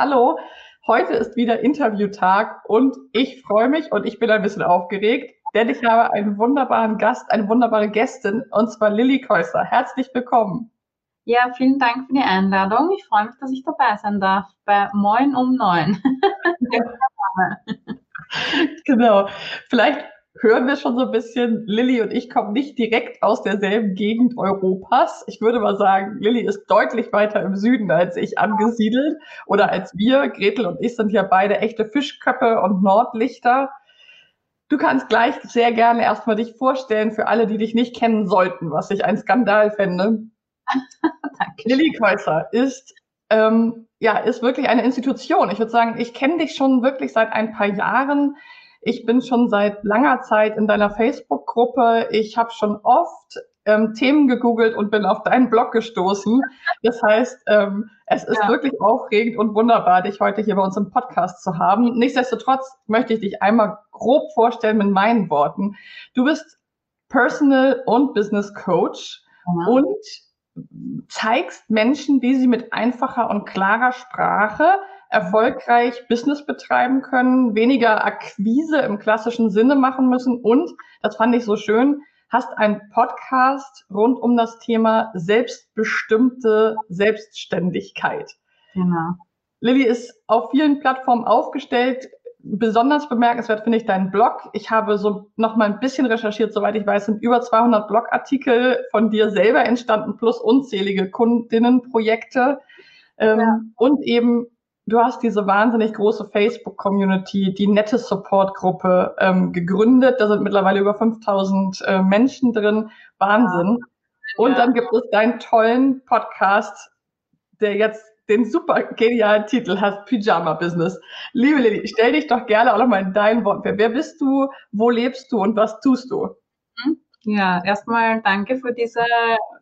Hallo, heute ist wieder Interviewtag und ich freue mich und ich bin ein bisschen aufgeregt, denn ich habe einen wunderbaren Gast, eine wunderbare Gästin und zwar Lilly Käuser. Herzlich willkommen. Ja, vielen Dank für die Einladung. Ich freue mich, dass ich dabei sein darf bei Moin um Neun. genau. Vielleicht hören wir schon so ein bisschen, Lilly und ich kommen nicht direkt aus derselben Gegend Europas. Ich würde mal sagen, Lilly ist deutlich weiter im Süden als ich angesiedelt oder als wir. Gretel und ich sind ja beide echte Fischköppe und Nordlichter. Du kannst gleich sehr gerne erstmal dich vorstellen für alle, die dich nicht kennen sollten, was ich ein Skandal fände. Lilly Kreuzer ist, ähm, ja, ist wirklich eine Institution. Ich würde sagen, ich kenne dich schon wirklich seit ein paar Jahren. Ich bin schon seit langer Zeit in deiner Facebook-Gruppe. Ich habe schon oft ähm, Themen gegoogelt und bin auf deinen Blog gestoßen. Das heißt, ähm, es ist ja. wirklich aufregend und wunderbar, dich heute hier bei uns im Podcast zu haben. Nichtsdestotrotz möchte ich dich einmal grob vorstellen mit meinen Worten. Du bist Personal und Business Coach ja. und zeigst Menschen, wie sie mit einfacher und klarer Sprache erfolgreich Business betreiben können, weniger Akquise im klassischen Sinne machen müssen und, das fand ich so schön, hast einen Podcast rund um das Thema selbstbestimmte Selbstständigkeit. Genau. Lilly ist auf vielen Plattformen aufgestellt, besonders bemerkenswert finde ich deinen Blog. Ich habe so noch mal ein bisschen recherchiert, soweit ich weiß, sind über 200 Blogartikel von dir selber entstanden, plus unzählige Kundinnenprojekte. Ähm, ja. Und eben, du hast diese wahnsinnig große Facebook-Community, die nette Support-Gruppe ähm, gegründet. Da sind mittlerweile über 5000 äh, Menschen drin. Wahnsinn. Ja. Und dann gibt es deinen tollen Podcast, der jetzt den super genialen Titel hast, Pyjama Business. Liebe Lilly, stell dich doch gerne auch nochmal in deinen Worten vor. Wer bist du, wo lebst du und was tust du? Hm? Ja, erstmal danke für diese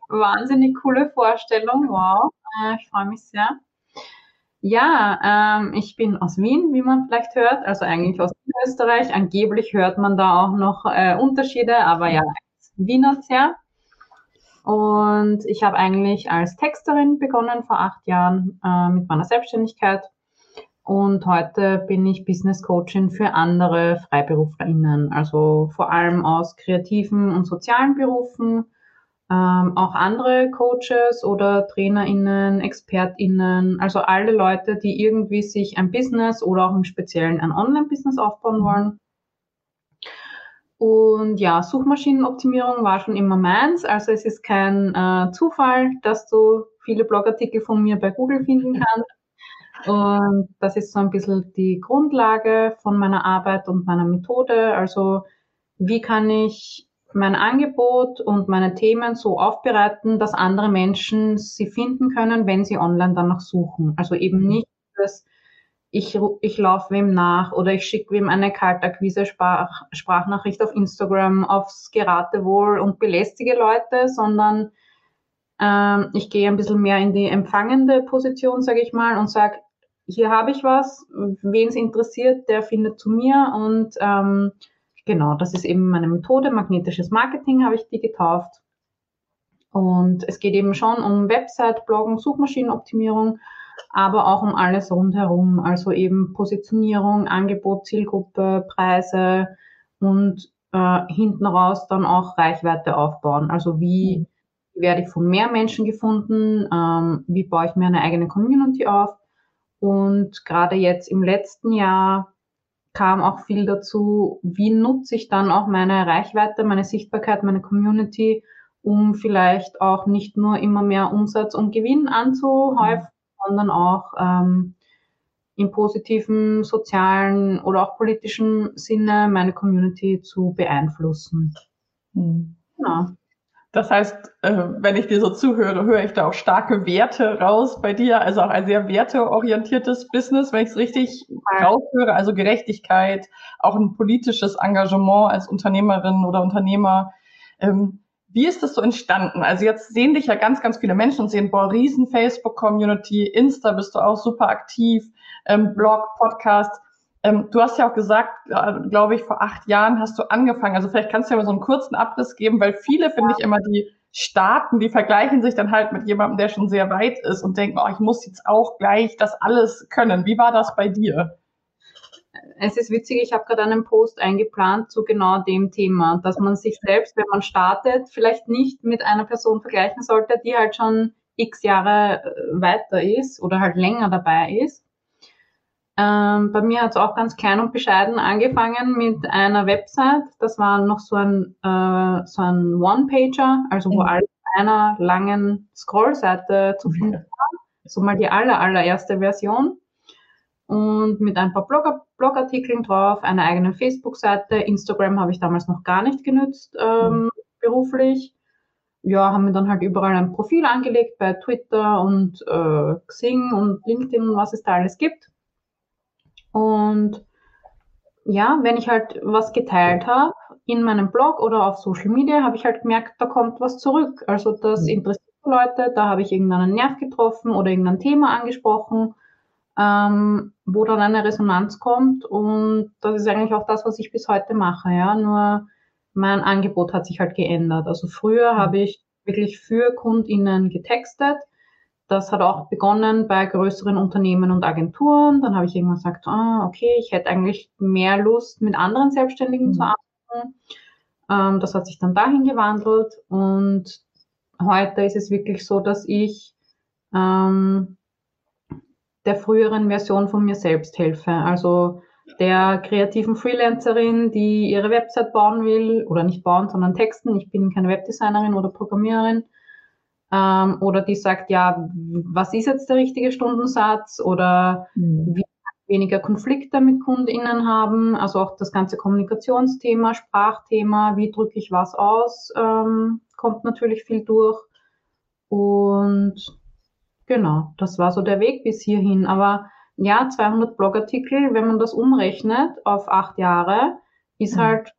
wahnsinnig coole Vorstellung. Wow, äh, ich freue mich sehr. Ja, ähm, ich bin aus Wien, wie man vielleicht hört, also eigentlich aus Österreich. Angeblich hört man da auch noch äh, Unterschiede, aber ja, Wiener sehr. Und ich habe eigentlich als Texterin begonnen vor acht Jahren äh, mit meiner Selbstständigkeit. Und heute bin ich Business Coachin für andere FreiberuflerInnen, also vor allem aus kreativen und sozialen Berufen, ähm, auch andere Coaches oder TrainerInnen, ExpertInnen, also alle Leute, die irgendwie sich ein Business oder auch im Speziellen ein Online-Business aufbauen wollen und ja, Suchmaschinenoptimierung war schon immer meins. Also es ist kein äh, Zufall, dass du viele Blogartikel von mir bei Google finden kannst. Und das ist so ein bisschen die Grundlage von meiner Arbeit und meiner Methode. Also wie kann ich mein Angebot und meine Themen so aufbereiten, dass andere Menschen sie finden können, wenn sie online danach suchen. Also eben nicht das ich, ich laufe wem nach oder ich schicke wem eine Kaltakquise-Sprachnachricht auf Instagram aufs Geratewohl und belästige Leute, sondern ähm, ich gehe ein bisschen mehr in die empfangende Position, sage ich mal, und sage, hier habe ich was, wen es interessiert, der findet zu mir und ähm, genau, das ist eben meine Methode, magnetisches Marketing habe ich die getauft. Und es geht eben schon um Website, Bloggen, Suchmaschinenoptimierung aber auch um alles rundherum, also eben Positionierung, Angebot, Zielgruppe, Preise und äh, hinten raus dann auch Reichweite aufbauen. Also wie werde ich von mehr Menschen gefunden, ähm, wie baue ich mir eine eigene Community auf? Und gerade jetzt im letzten Jahr kam auch viel dazu, wie nutze ich dann auch meine Reichweite, meine Sichtbarkeit, meine Community, um vielleicht auch nicht nur immer mehr Umsatz und Gewinn anzuhäufen, mhm. sondern auch ähm, im positiven, sozialen oder auch politischen Sinne meine Community zu beeinflussen. Mhm. Genau. Das heißt, äh, wenn ich dir so zuhöre, höre ich da auch starke Werte raus bei dir, also auch ein sehr werteorientiertes Business, wenn ich es richtig raushöre, also Gerechtigkeit, auch ein politisches Engagement als Unternehmerin oder Unternehmer. Ähm, wie ist das so entstanden? Also jetzt sehen dich ja ganz, ganz viele Menschen und sehen, boah, riesen Facebook-Community, Insta bist du auch super aktiv, ähm, Blog, Podcast. Ähm, du hast ja auch gesagt, äh, glaube ich, vor acht Jahren hast du angefangen. Also vielleicht kannst du ja mal so einen kurzen Abriss geben, weil viele, finde ich, immer die starten, die vergleichen sich dann halt mit jemandem, der schon sehr weit ist und denken, oh, ich muss jetzt auch gleich das alles können. Wie war das bei dir? Es ist witzig, ich habe gerade einen Post eingeplant zu genau dem Thema, dass man sich selbst, wenn man startet, vielleicht nicht mit einer Person vergleichen sollte, die halt schon x Jahre äh, weiter ist oder halt länger dabei ist ähm, bei mir hat es auch ganz klein und bescheiden angefangen mit einer Website. Das war noch so ein, äh, so ein One-Pager, also wo mhm. alles einer langen Scrollseite zu finden war. So mal die aller, allererste Version. Und mit ein paar Blog Blogartikeln drauf, einer eigenen Facebook-Seite. Instagram habe ich damals noch gar nicht genützt, ähm, mhm. beruflich. Ja, haben wir dann halt überall ein Profil angelegt bei Twitter und äh, Xing und LinkedIn und was es da alles gibt. Und ja, wenn ich halt was geteilt habe in meinem Blog oder auf Social Media, habe ich halt gemerkt, da kommt was zurück. Also das mhm. interessiert Leute, da habe ich irgendeinen Nerv getroffen oder irgendein Thema angesprochen, ähm, wo dann eine Resonanz kommt. Und das ist eigentlich auch das, was ich bis heute mache. Ja, nur mein Angebot hat sich halt geändert. Also früher mhm. habe ich wirklich für KundInnen getextet das hat auch begonnen bei größeren Unternehmen und Agenturen. Dann habe ich irgendwann gesagt, ah, okay, ich hätte eigentlich mehr Lust, mit anderen Selbstständigen mhm. zu arbeiten. Ähm, das hat sich dann dahin gewandelt und heute ist es wirklich so, dass ich ähm, der früheren Version von mir selbst helfe. Also der kreativen Freelancerin, die ihre Website bauen will oder nicht bauen, sondern texten. Ich bin keine Webdesignerin oder Programmiererin ähm, oder die sagt, ja, was ist jetzt der richtige Stundensatz oder mhm. wie weniger Konflikte mit KundInnen haben, also auch das ganze Kommunikationsthema, Sprachthema, wie drücke ich was aus, ähm, kommt natürlich viel durch. Und genau, das war so der Weg bis hierhin. Aber ja, 200 Blogartikel, wenn man das umrechnet auf acht Jahre, ist mhm. halt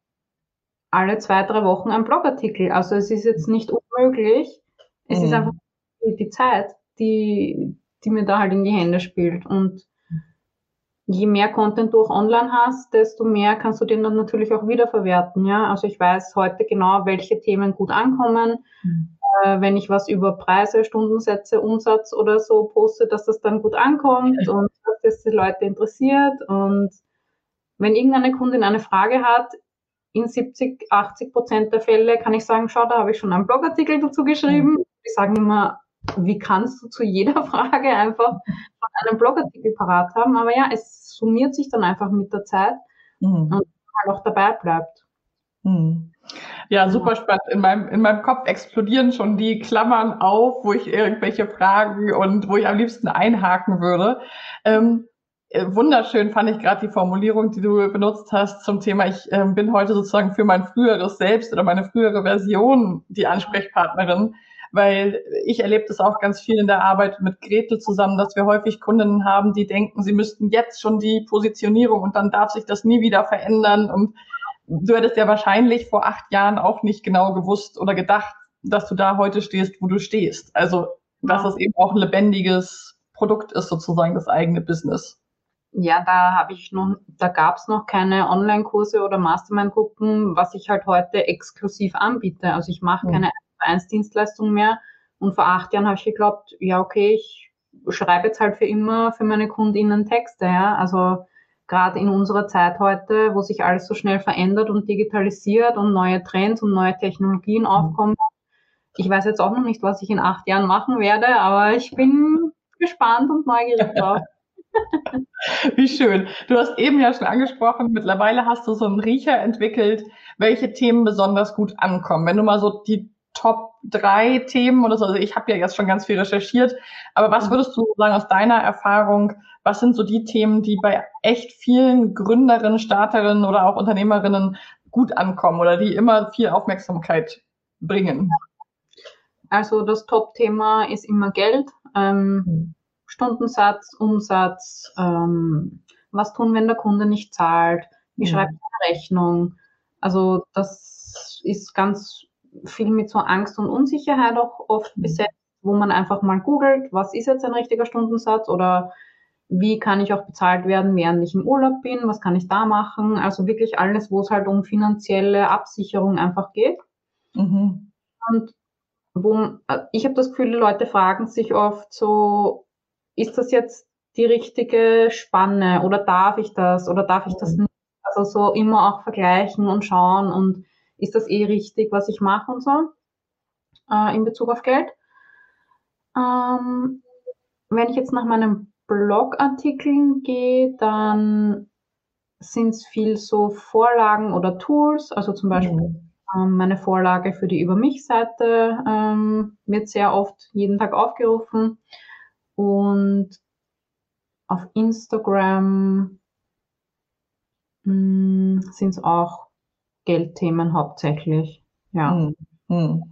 alle zwei, drei Wochen ein Blogartikel. Also es ist jetzt nicht unmöglich, es mhm. ist einfach die Zeit, die, die mir da halt in die Hände spielt. Und je mehr Content du auch online hast, desto mehr kannst du den dann natürlich auch wiederverwerten. Ja, also ich weiß heute genau, welche Themen gut ankommen. Mhm. Äh, wenn ich was über Preise, Stundensätze, Umsatz oder so poste, dass das dann gut ankommt ja. und dass das die Leute interessiert. Und wenn irgendeine Kundin eine Frage hat, in 70, 80 Prozent der Fälle kann ich sagen, schau, da habe ich schon einen Blogartikel dazu geschrieben. Mhm die sagen immer, wie kannst du zu jeder Frage einfach einen Blogartikel parat haben? Aber ja, es summiert sich dann einfach mit der Zeit mhm. und halt auch dabei bleibt. Mhm. Ja, super spannend. In meinem, in meinem Kopf explodieren schon die Klammern auf, wo ich irgendwelche Fragen und wo ich am liebsten einhaken würde. Ähm, äh, wunderschön fand ich gerade die Formulierung, die du benutzt hast zum Thema, ich äh, bin heute sozusagen für mein früheres Selbst oder meine frühere Version die Ansprechpartnerin weil ich erlebe das auch ganz viel in der Arbeit mit Gretel zusammen, dass wir häufig Kundinnen haben, die denken, sie müssten jetzt schon die Positionierung und dann darf sich das nie wieder verändern. Und du hättest ja wahrscheinlich vor acht Jahren auch nicht genau gewusst oder gedacht, dass du da heute stehst, wo du stehst. Also, dass es eben auch ein lebendiges Produkt ist, sozusagen das eigene Business. Ja, da habe ich noch, da gab es noch keine Online-Kurse oder Mastermind-Gruppen, was ich halt heute exklusiv anbiete. Also ich mache mhm. keine 1 Dienstleistung mehr. Und vor acht Jahren habe ich geglaubt, ja, okay, ich schreibe jetzt halt für immer für meine KundInnen Texte, ja. Also gerade in unserer Zeit heute, wo sich alles so schnell verändert und digitalisiert und neue Trends und neue Technologien mhm. aufkommen. Ich weiß jetzt auch noch nicht, was ich in acht Jahren machen werde, aber ich bin gespannt und neugierig drauf. Wie schön. Du hast eben ja schon angesprochen, mittlerweile hast du so einen Riecher entwickelt, welche Themen besonders gut ankommen. Wenn du mal so die Top drei Themen oder so, also ich habe ja jetzt schon ganz viel recherchiert, aber was würdest du sagen aus deiner Erfahrung, was sind so die Themen, die bei echt vielen Gründerinnen, Starterinnen oder auch Unternehmerinnen gut ankommen oder die immer viel Aufmerksamkeit bringen? Also das Top-Thema ist immer Geld. Ähm, mhm. Stundensatz, Umsatz, ähm, was tun, wenn der Kunde nicht zahlt, wie mhm. schreibt er eine Rechnung. Also das ist ganz viel mit so Angst und Unsicherheit auch oft mhm. besetzt, wo man einfach mal googelt, was ist jetzt ein richtiger Stundensatz oder wie kann ich auch bezahlt werden, während ich im Urlaub bin, was kann ich da machen. Also wirklich alles, wo es halt um finanzielle Absicherung einfach geht. Mhm. Und wo ich habe das Gefühl, die Leute fragen sich oft so, ist das jetzt die richtige Spanne oder darf ich das oder darf ich das mhm. nicht? Also so immer auch vergleichen und schauen und ist das eh richtig, was ich mache und so äh, in Bezug auf Geld. Ähm, wenn ich jetzt nach meinen Blogartikeln gehe, dann sind es viel so Vorlagen oder Tools, also zum Beispiel mhm. ähm, meine Vorlage für die Über mich-Seite ähm, wird sehr oft jeden Tag aufgerufen und auf Instagram hm, sind es auch Geldthemen hauptsächlich. Ja. Hm, hm.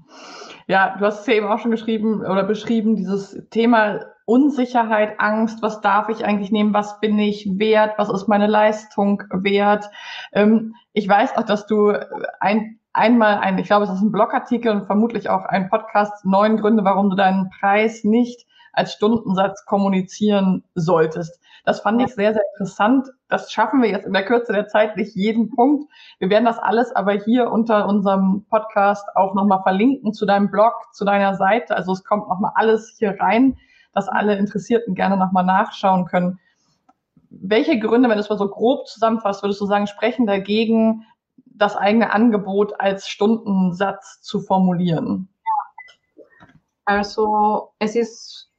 Ja, du hast es ja eben auch schon geschrieben oder beschrieben, dieses Thema Unsicherheit, Angst, was darf ich eigentlich nehmen, was bin ich wert, was ist meine Leistung wert. Ähm, ich weiß auch, dass du ein, einmal ein, ich glaube, es ist ein Blogartikel und vermutlich auch ein Podcast, neun Gründe, warum du deinen Preis nicht als Stundensatz kommunizieren solltest. Das fand ich sehr, sehr interessant. Das schaffen wir jetzt in der Kürze der Zeit nicht jeden Punkt. Wir werden das alles aber hier unter unserem Podcast auch nochmal verlinken zu deinem Blog, zu deiner Seite. Also es kommt nochmal alles hier rein, dass alle Interessierten gerne nochmal nachschauen können. Welche Gründe, wenn du es mal so grob zusammenfasst, würdest du sagen, sprechen dagegen, das eigene Angebot als Stundensatz zu formulieren? Also es ist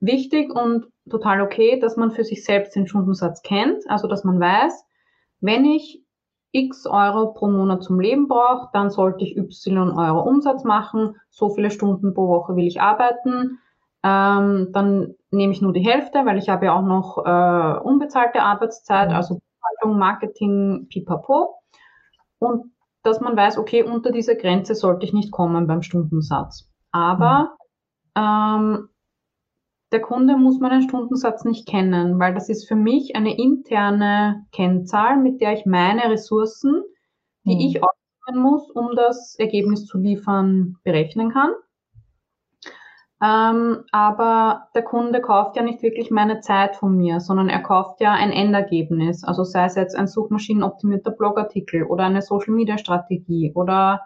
wichtig und total okay, dass man für sich selbst den Stundensatz kennt, also dass man weiß, wenn ich x Euro pro Monat zum Leben brauche, dann sollte ich y Euro Umsatz machen, so viele Stunden pro Woche will ich arbeiten, ähm, dann nehme ich nur die Hälfte, weil ich habe ja auch noch äh, unbezahlte Arbeitszeit, also Buchhaltung, Marketing, pipapo. Und dass man weiß, okay, unter diese Grenze sollte ich nicht kommen beim Stundensatz. Aber ähm, der Kunde muss meinen Stundensatz nicht kennen, weil das ist für mich eine interne Kennzahl, mit der ich meine Ressourcen, die mhm. ich ausführen muss, um das Ergebnis zu liefern, berechnen kann. Ähm, aber der Kunde kauft ja nicht wirklich meine Zeit von mir, sondern er kauft ja ein Endergebnis. Also sei es jetzt ein suchmaschinenoptimierter Blogartikel oder eine Social-Media-Strategie oder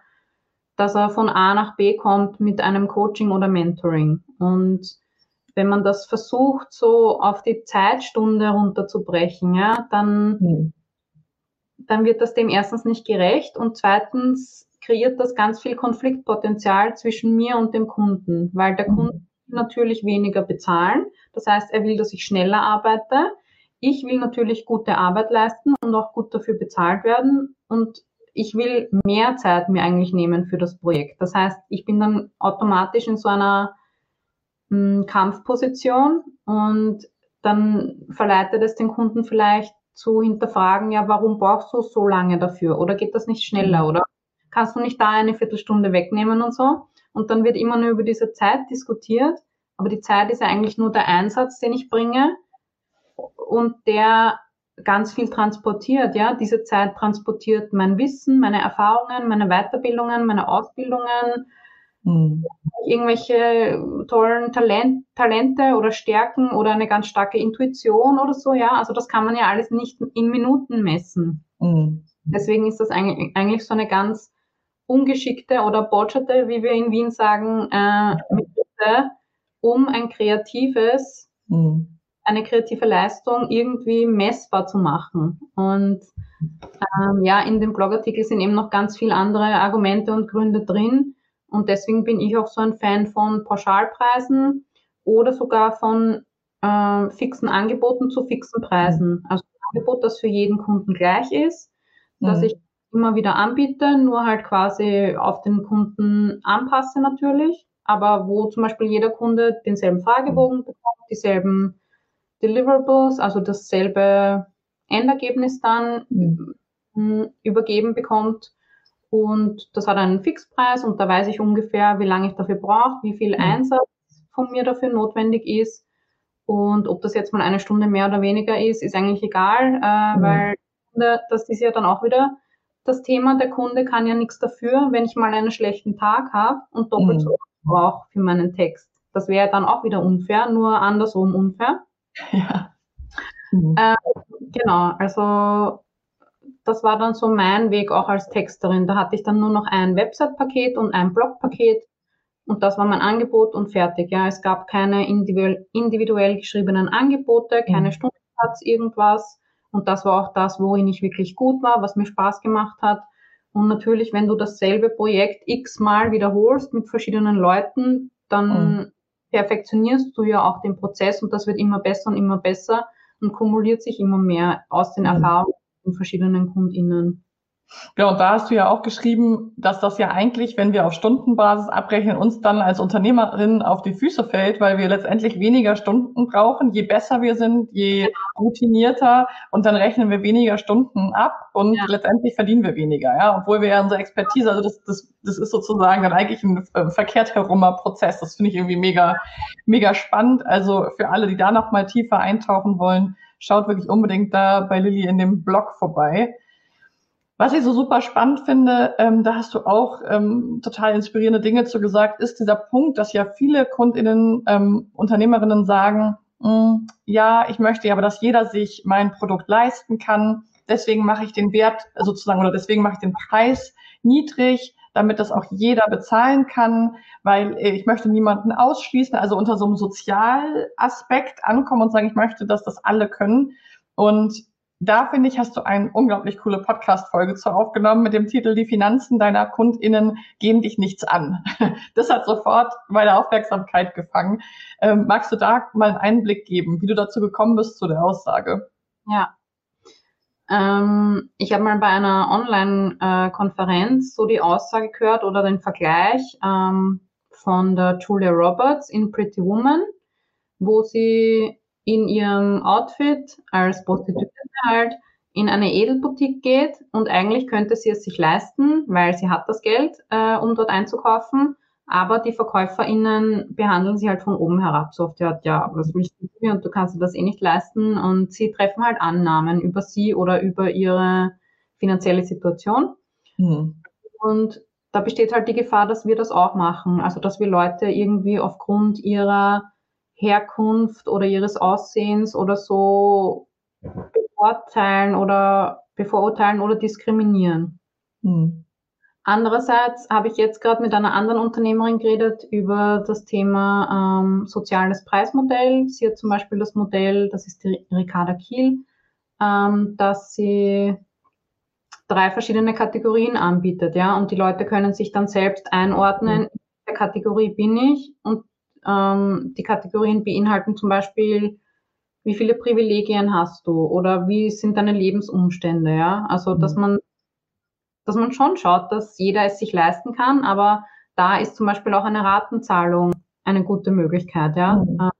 dass er von A nach B kommt mit einem Coaching oder Mentoring. Und wenn man das versucht, so auf die Zeitstunde runterzubrechen, ja, dann, mhm. dann wird das dem erstens nicht gerecht und zweitens kreiert das ganz viel Konfliktpotenzial zwischen mir und dem Kunden, weil der mhm. Kunde natürlich weniger bezahlen. Das heißt, er will, dass ich schneller arbeite. Ich will natürlich gute Arbeit leisten und auch gut dafür bezahlt werden. Und ich will mehr Zeit mir eigentlich nehmen für das Projekt. Das heißt, ich bin dann automatisch in so einer Kampfposition und dann verleitet es den Kunden vielleicht zu hinterfragen, ja, warum brauchst du so lange dafür? Oder geht das nicht schneller? Mhm. Oder kannst du nicht da eine Viertelstunde wegnehmen und so? Und dann wird immer nur über diese Zeit diskutiert. Aber die Zeit ist ja eigentlich nur der Einsatz, den ich bringe und der ganz viel transportiert, ja. Diese Zeit transportiert mein Wissen, meine Erfahrungen, meine Weiterbildungen, meine Ausbildungen, Mhm. Irgendwelche tollen Talent, Talente oder Stärken oder eine ganz starke Intuition oder so, ja. Also das kann man ja alles nicht in Minuten messen. Mhm. Deswegen ist das eigentlich, eigentlich so eine ganz ungeschickte oder botscherte, wie wir in Wien sagen, äh, Methode, um ein kreatives, mhm. eine kreative Leistung irgendwie messbar zu machen. Und ähm, ja, in dem Blogartikel sind eben noch ganz viele andere Argumente und Gründe drin, und deswegen bin ich auch so ein Fan von Pauschalpreisen oder sogar von äh, fixen Angeboten zu fixen Preisen. Also ein Angebot, das für jeden Kunden gleich ist, dass Mhm. ich immer wieder anbiete, nur halt quasi auf den Kunden anpasse natürlich, aber wo zum Beispiel jeder Kunde denselben Fragebogen bekommt, dieselben Deliverables, also dasselbe Endergebnis dann Mhm. mh, übergeben bekommt. Und das hat einen Fixpreis und da weiß ich ungefähr, wie lange ich dafür brauche, wie viel Mhm. Einsatz von mir dafür notwendig ist. Und ob das jetzt mal eine Stunde mehr oder weniger ist, ist eigentlich egal, äh, Mhm. weil das ist ja dann auch wieder das Thema, der Kunde kann ja nichts dafür, wenn ich mal einen schlechten Tag habe und doppelt Mhm. so brauche für meinen Text. Das wäre dann auch wieder unfair, nur andersrum unfair. Ja. Mhm. Äh, Genau, also das war dann so mein Weg auch als Texterin. Da hatte ich dann nur noch ein Website-Paket und ein Blog-Paket und das war mein Angebot und fertig. Ja, es gab keine individuell, geschriebenen Angebote, keine Mhm. Stundensatz, irgendwas. Und das war auch das, worin ich wirklich gut war, was mir Spaß gemacht hat. Und natürlich, wenn du dasselbe Projekt x-mal wiederholst mit verschiedenen Leuten, dann Mhm. perfektionierst du ja auch den Prozess und das wird immer besser und immer besser und kumuliert sich immer mehr aus den Mhm. Erfahrungen von verschiedenen KundInnen. Genau, und da hast du ja auch geschrieben, dass das ja eigentlich, wenn wir auf Stundenbasis abrechnen, uns dann als Unternehmerin auf die Füße fällt, weil wir letztendlich weniger Stunden brauchen, je besser wir sind, je routinierter und dann rechnen wir weniger Stunden ab und Ja. letztendlich verdienen wir weniger, ja, obwohl wir ja unsere Expertise, also das, das, das ist sozusagen dann eigentlich ein äh, verkehrt herumer Prozess. Das finde ich irgendwie mega, mega spannend. Also für alle, die da noch mal tiefer eintauchen wollen, schaut wirklich unbedingt da bei Lilly in dem Blog vorbei. Was ich so super spannend finde, ähm, da hast du auch ähm, total inspirierende Dinge zu gesagt, ist dieser Punkt, dass ja viele KundInnen, ähm, Unternehmerinnen sagen, "Mm, ja, ich möchte aber, dass jeder sich mein Produkt leisten kann. Deswegen mache ich den Wert sozusagen oder deswegen mache ich den Preis niedrig, damit das auch jeder bezahlen kann, weil äh, ich möchte niemanden ausschließen, also unter so einem Sozialaspekt ankommen und sagen, ich möchte, dass das alle können. Und da finde ich, hast du eine unglaublich coole Podcast-Folge zu aufgenommen mit dem Titel Die Finanzen deiner KundInnen gehen dich nichts an. Das hat sofort meine Aufmerksamkeit gefangen. Ähm, magst du da mal einen Einblick geben, wie du dazu gekommen bist zu der Aussage? Ja. Ähm, ich habe mal bei einer Online-Konferenz so die Aussage gehört oder den Vergleich ähm, von der Julia Roberts in Pretty Woman, wo sie in ihrem Outfit als Prostituierte halt in eine Edelboutique geht und eigentlich könnte sie es sich leisten, weil sie hat das Geld, äh, um dort einzukaufen. Aber die VerkäuferInnen behandeln sie halt von oben herab. So oft, ja, ja, was willst du mir und du kannst dir das eh nicht leisten. Und sie treffen halt Annahmen über sie oder über ihre finanzielle Situation. Hm. Und da besteht halt die Gefahr, dass wir das auch machen. Also, dass wir Leute irgendwie aufgrund ihrer Herkunft oder ihres Aussehens oder so bevorteilen oder bevorurteilen oder diskriminieren. Hm. Andererseits habe ich jetzt gerade mit einer anderen Unternehmerin geredet über das Thema ähm, soziales Preismodell. Sie hat zum Beispiel das Modell, das ist die Ricarda Kiel, ähm, dass sie drei verschiedene Kategorien anbietet, ja, und die Leute können sich dann selbst einordnen, in der Kategorie bin ich und ähm, die Kategorien beinhalten zum Beispiel, wie viele Privilegien hast du oder wie sind deine Lebensumstände, ja, also dass Mhm. man dass man schon schaut, dass jeder es sich leisten kann, aber da ist zum Beispiel auch eine Ratenzahlung eine gute Möglichkeit, ja, Mhm. Äh,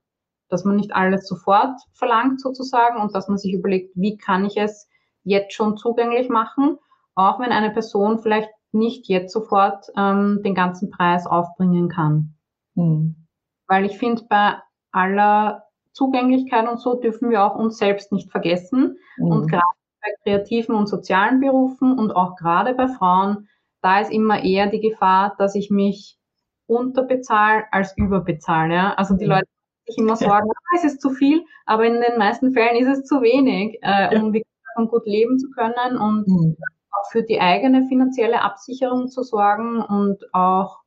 dass man nicht alles sofort verlangt sozusagen und dass man sich überlegt, wie kann ich es jetzt schon zugänglich machen, auch wenn eine Person vielleicht nicht jetzt sofort ähm, den ganzen Preis aufbringen kann. Hm. Weil ich finde, bei aller Zugänglichkeit und so dürfen wir auch uns selbst nicht vergessen. Und Hm. gerade bei kreativen und sozialen Berufen und auch gerade bei Frauen, da ist immer eher die Gefahr, dass ich mich unterbezahle als überbezahle. Ja? Also die Mhm. Leute sich immer sorgen, ah, es ist zu viel, aber in den meisten Fällen ist es zu wenig, äh, Ja. um wirklich davon gut leben zu können und Hm. auch für die eigene finanzielle Absicherung zu sorgen und auch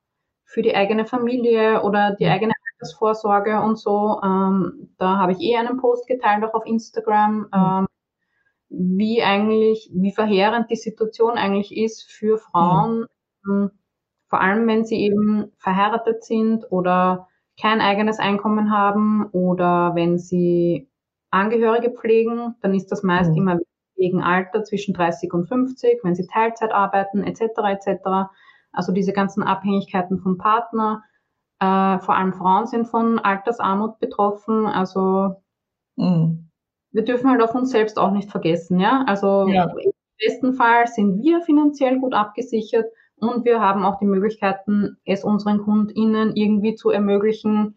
für die eigene Familie oder die Mhm. eigene Altersvorsorge und so. Ähm, da habe ich eh einen Post geteilt, auch auf Instagram, ähm, wie eigentlich, wie verheerend die Situation eigentlich ist für Frauen, ähm, vor allem wenn sie eben verheiratet sind oder kein eigenes Einkommen haben oder wenn sie Angehörige pflegen, dann ist das meist mhm. immer wegen Alter zwischen 30 und 50, wenn sie Teilzeit arbeiten etc. etc. Also diese ganzen Abhängigkeiten vom Partner. Äh, vor allem Frauen sind von Altersarmut betroffen. Also mhm. Wir dürfen halt auf uns selbst auch nicht vergessen. Ja, also ja. im besten Fall sind wir finanziell gut abgesichert und wir haben auch die Möglichkeiten, es unseren KundInnen irgendwie zu ermöglichen,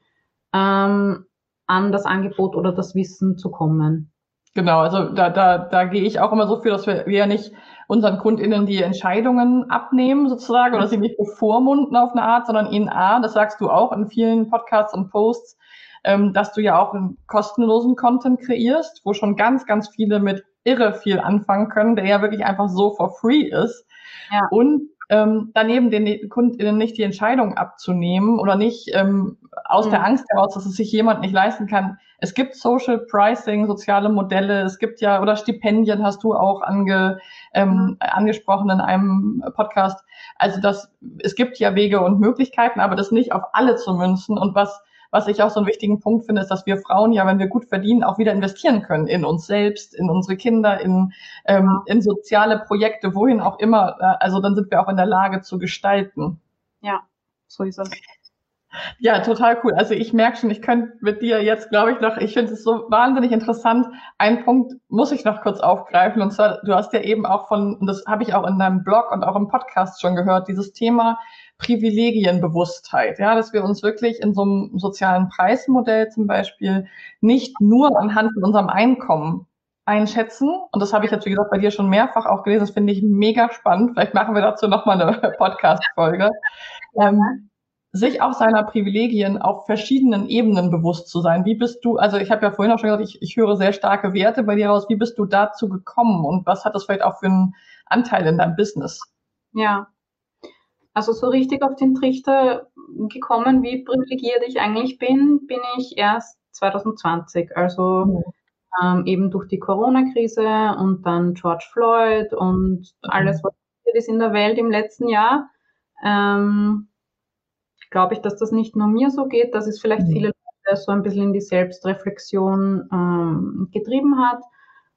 ähm, an das Angebot oder das Wissen zu kommen. Genau, also da, da, da gehe ich auch immer so für, dass wir, wir ja nicht unseren KundInnen die Entscheidungen abnehmen sozusagen oder sie nicht bevormunden auf eine Art, sondern ihnen A, das sagst du auch in vielen Podcasts und Posts, ähm, dass du ja auch einen kostenlosen Content kreierst, wo schon ganz, ganz viele mit irre viel anfangen können, der ja wirklich einfach so for free ist. Ja. Und ähm, daneben den KundInnen nicht die Entscheidung abzunehmen oder nicht ähm, aus mhm. der Angst heraus, dass es sich jemand nicht leisten kann. Es gibt Social Pricing, soziale Modelle, es gibt ja, oder Stipendien hast du auch ange, ähm, mhm. angesprochen in einem Podcast. Also das, es gibt ja Wege und Möglichkeiten, aber das nicht auf alle zu münzen. Und was was ich auch so einen wichtigen Punkt finde, ist, dass wir Frauen ja, wenn wir gut verdienen, auch wieder investieren können in uns selbst, in unsere Kinder, in, ähm, in soziale Projekte, wohin auch immer. Also dann sind wir auch in der Lage zu gestalten. Ja, so ist es. Ja, total cool. Also ich merke schon, ich könnte mit dir jetzt, glaube ich, noch, ich finde es so wahnsinnig interessant. Ein Punkt muss ich noch kurz aufgreifen. Und zwar, du hast ja eben auch von, und das habe ich auch in deinem Blog und auch im Podcast schon gehört, dieses Thema Privilegienbewusstheit, ja, dass wir uns wirklich in so einem sozialen Preismodell zum Beispiel nicht nur anhand von unserem Einkommen einschätzen. Und das habe ich jetzt, wie gesagt, bei dir schon mehrfach auch gelesen. Das finde ich mega spannend. Vielleicht machen wir dazu nochmal eine Podcast-Folge. Ähm, sich auch seiner Privilegien auf verschiedenen Ebenen bewusst zu sein. Wie bist du, also ich habe ja vorhin auch schon gesagt, ich, ich höre sehr starke Werte bei dir raus. Wie bist du dazu gekommen und was hat das vielleicht auch für einen Anteil in deinem Business? Ja, also so richtig auf den Trichter gekommen, wie privilegiert ich eigentlich bin, bin ich erst 2020. Also mhm. ähm, eben durch die Corona-Krise und dann George Floyd und mhm. alles, was passiert ist in der Welt im letzten Jahr. Ähm, Glaube ich, dass das nicht nur mir so geht, dass es vielleicht mhm. viele Leute so ein bisschen in die Selbstreflexion ähm, getrieben hat.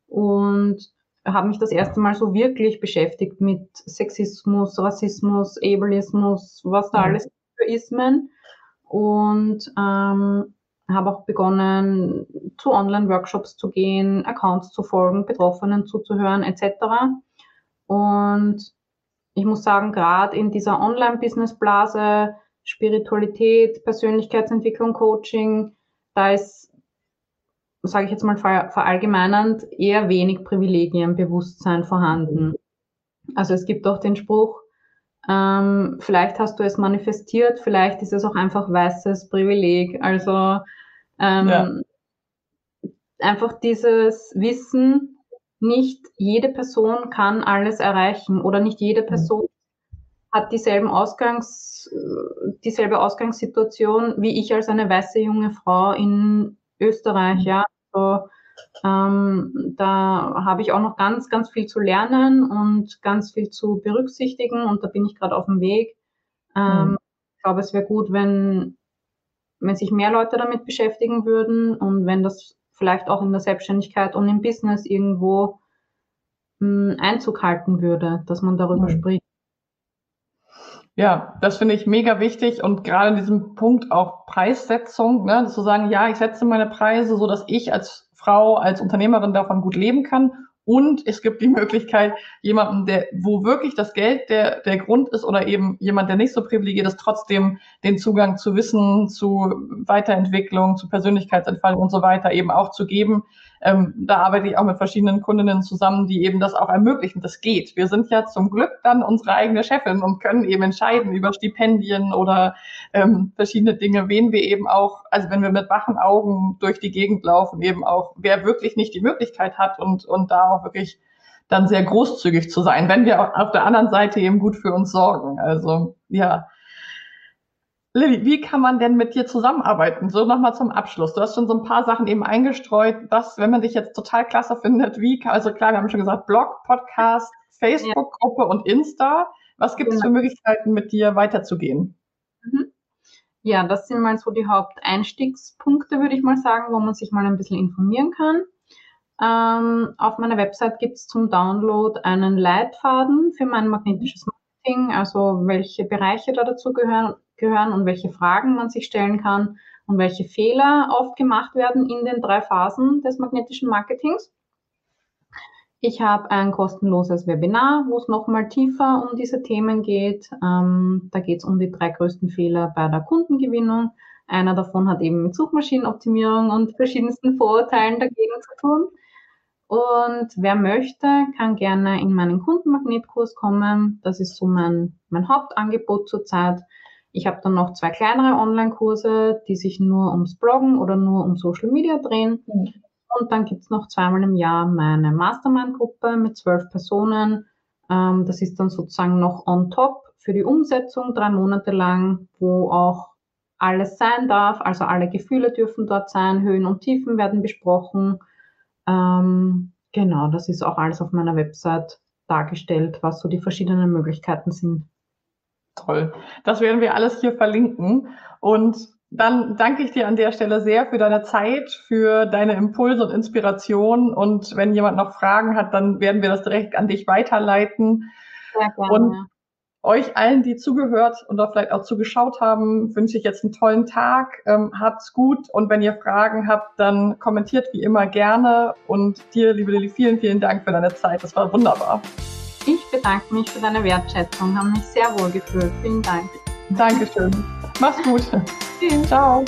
Und habe mich das erste Mal so wirklich beschäftigt mit Sexismus, Rassismus, Ableismus, was da alles für Ismen. Und ähm, habe auch begonnen, zu Online-Workshops zu gehen, Accounts zu folgen, Betroffenen zuzuhören, etc. Und ich muss sagen, gerade in dieser Online-Business-Blase, Spiritualität, Persönlichkeitsentwicklung, Coaching, da ist sage ich jetzt mal verallgemeinernd, eher wenig Privilegienbewusstsein vorhanden. Also es gibt auch den Spruch, ähm, vielleicht hast du es manifestiert, vielleicht ist es auch einfach weißes Privileg. Also ähm, ja. einfach dieses Wissen, nicht jede Person kann alles erreichen oder nicht jede mhm. Person hat dieselben Ausgangs, dieselbe Ausgangssituation wie ich als eine weiße junge Frau in Österreich, ja. So, ähm, da habe ich auch noch ganz, ganz viel zu lernen und ganz viel zu berücksichtigen und da bin ich gerade auf dem Weg. Ähm, mhm. Ich glaube, es wäre gut, wenn, wenn sich mehr Leute damit beschäftigen würden und wenn das vielleicht auch in der Selbstständigkeit und im Business irgendwo mh, hm, Einzug halten würde, dass man darüber mhm. spricht. Ja, das finde ich mega wichtig und gerade in diesem Punkt auch Preissetzung, ne, zu sagen, ja, ich setze meine Preise, so dass ich als Frau, als Unternehmerin davon gut leben kann. Und es gibt die Möglichkeit, jemanden, der, wo wirklich das Geld der, der Grund ist oder eben jemand, der nicht so privilegiert ist, trotzdem den Zugang zu Wissen, zu Weiterentwicklung, zu Persönlichkeitsentfaltung und so weiter eben auch zu geben, ähm, da arbeite ich auch mit verschiedenen Kundinnen zusammen, die eben das auch ermöglichen. Das geht. Wir sind ja zum Glück dann unsere eigene Chefin und können eben entscheiden über Stipendien oder ähm, verschiedene Dinge, wen wir eben auch, also wenn wir mit wachen Augen durch die Gegend laufen, eben auch, wer wirklich nicht die Möglichkeit hat und, und da auch wirklich dann sehr großzügig zu sein, wenn wir auf der anderen Seite eben gut für uns sorgen. Also ja, Lilly, wie kann man denn mit dir zusammenarbeiten? So nochmal zum Abschluss. Du hast schon so ein paar Sachen eben eingestreut. Was, wenn man dich jetzt total klasse findet, wie, also klar, wir haben schon gesagt, Blog, Podcast, Facebook-Gruppe und Insta. Was gibt es ja. für Möglichkeiten, mit dir weiterzugehen? Mhm. Ja, das sind mal so die Haupteinstiegspunkte, würde ich mal sagen, wo man sich mal ein bisschen informieren kann. Ähm, auf meiner Website gibt es zum Download einen Leitfaden für mein magnetisches Marketing, also welche Bereiche da dazu gehören, gehören und welche Fragen man sich stellen kann und welche Fehler oft gemacht werden in den drei Phasen des magnetischen Marketings. Ich habe ein kostenloses Webinar, wo es nochmal tiefer um diese Themen geht. Ähm, da geht es um die drei größten Fehler bei der Kundengewinnung. Einer davon hat eben mit Suchmaschinenoptimierung und verschiedensten Vorurteilen dagegen zu tun. Und wer möchte, kann gerne in meinen Kundenmagnetkurs kommen. Das ist so mein, mein Hauptangebot zurzeit. Ich habe dann noch zwei kleinere Online-Kurse, die sich nur ums Bloggen oder nur um Social Media drehen. Mhm. Und dann gibt's noch zweimal im Jahr meine Mastermind-Gruppe mit zwölf Personen. Ähm, das ist dann sozusagen noch on top für die Umsetzung, drei Monate lang, wo auch alles sein darf. Also alle Gefühle dürfen dort sein, Höhen und Tiefen werden besprochen. Ähm, genau, das ist auch alles auf meiner Website dargestellt, was so die verschiedenen Möglichkeiten sind. Toll. Das werden wir alles hier verlinken. Und dann danke ich dir an der Stelle sehr für deine Zeit, für deine Impulse und Inspiration. Und wenn jemand noch Fragen hat, dann werden wir das direkt an dich weiterleiten. Sehr gerne. Und euch allen, die zugehört und da vielleicht auch zugeschaut haben, wünsche ich jetzt einen tollen Tag. Ähm, habt's gut und wenn ihr Fragen habt, dann kommentiert wie immer gerne. Und dir, liebe Lilly, vielen, vielen Dank für deine Zeit. Das war wunderbar. Ich bedanke mich für deine Wertschätzung, habe mich sehr wohl gefühlt. Vielen Dank. Dankeschön. Mach's gut. Tschüss. Ciao.